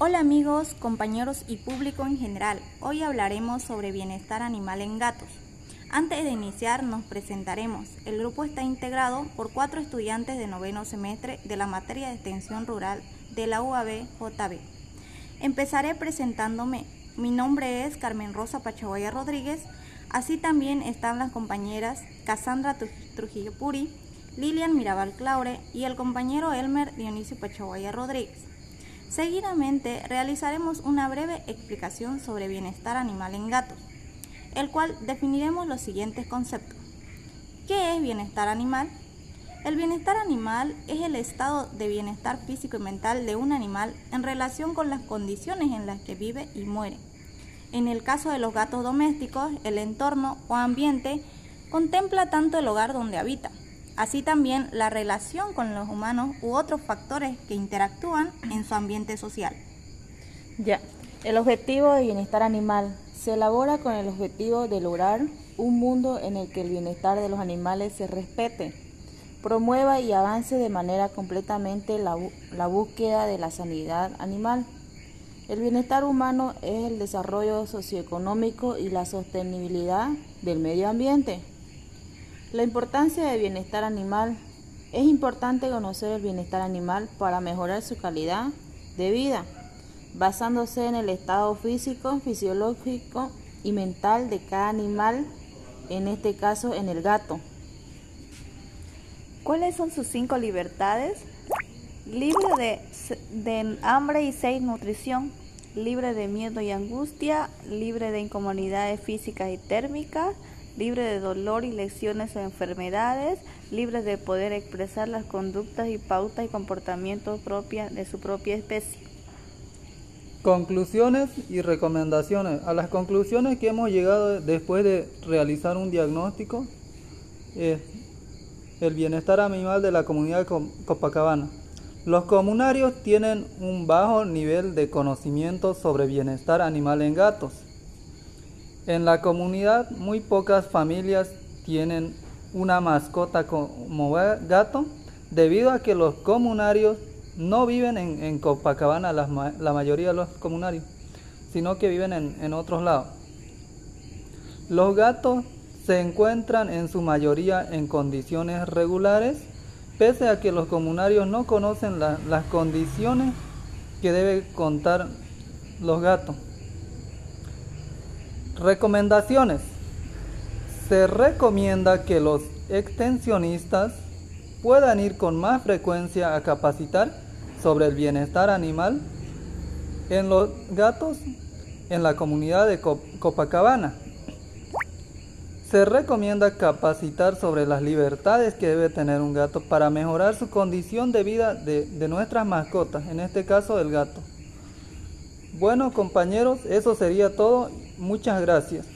Hola amigos, compañeros y público en general. Hoy hablaremos sobre bienestar animal en gatos. Antes de iniciar nos presentaremos. El grupo está integrado por cuatro estudiantes de noveno semestre de la materia de extensión rural de la UAB JB. Empezaré presentándome. Mi nombre es Carmen Rosa Pachaguaya Rodríguez. Así también están las compañeras Cassandra Trujillo Puri, Lilian Mirabal Claure y el compañero Elmer Dionisio Pachaguaya Rodríguez. Seguidamente realizaremos una breve explicación sobre bienestar animal en gatos, el cual definiremos los siguientes conceptos. ¿Qué es bienestar animal? El bienestar animal es el estado de bienestar físico y mental de un animal en relación con las condiciones en las que vive y muere. En el caso de los gatos domésticos, el entorno o ambiente contempla tanto el hogar donde habita, así también la relación con los humanos u otros factores que interactúan en su ambiente social. Ya, el objetivo de bienestar animal se elabora con el objetivo de lograr un mundo en el que el bienestar de los animales se respete, promueva y avance de manera completamente la, la búsqueda de la sanidad animal. El bienestar humano es el desarrollo socioeconómico y la sostenibilidad del medio ambiente. La importancia del bienestar animal. Es importante conocer el bienestar animal para mejorar su calidad de vida, basándose en el estado físico, fisiológico y mental de cada animal, en este caso en el gato. ¿Cuáles son sus cinco libertades? Libre de, hambre y seis nutrición, libre de miedo y angustia, libre de incomodidades físicas y térmicas, libre de dolor y lesiones o enfermedades, libre de poder expresar las conductas y pautas y comportamientos propias de su propia especie. Conclusiones y recomendaciones. A las conclusiones que hemos llegado después de realizar un diagnóstico es el bienestar animal de la comunidad de Copacabana. Los comunarios tienen un bajo nivel de conocimiento sobre bienestar animal en gatos en la comunidad muy pocas familias tienen una mascota como gato debido a que los comunarios no viven en, Copacabana, la, mayoría de los comunarios, sino que viven en, otros lados. Los gatos se encuentran en su mayoría en condiciones regulares, pese a que los comunarios no conocen las condiciones que deben contar los gatos. Recomendaciones. Se recomienda que los extensionistas puedan ir con más frecuencia a capacitar sobre el bienestar animal en los gatos en la comunidad de Copacabana. Se recomienda capacitar sobre las libertades que debe tener un gato para mejorar su condición de vida de, de nuestras mascotas, en este caso el gato. Bueno compañeros, eso sería todo. Muchas gracias.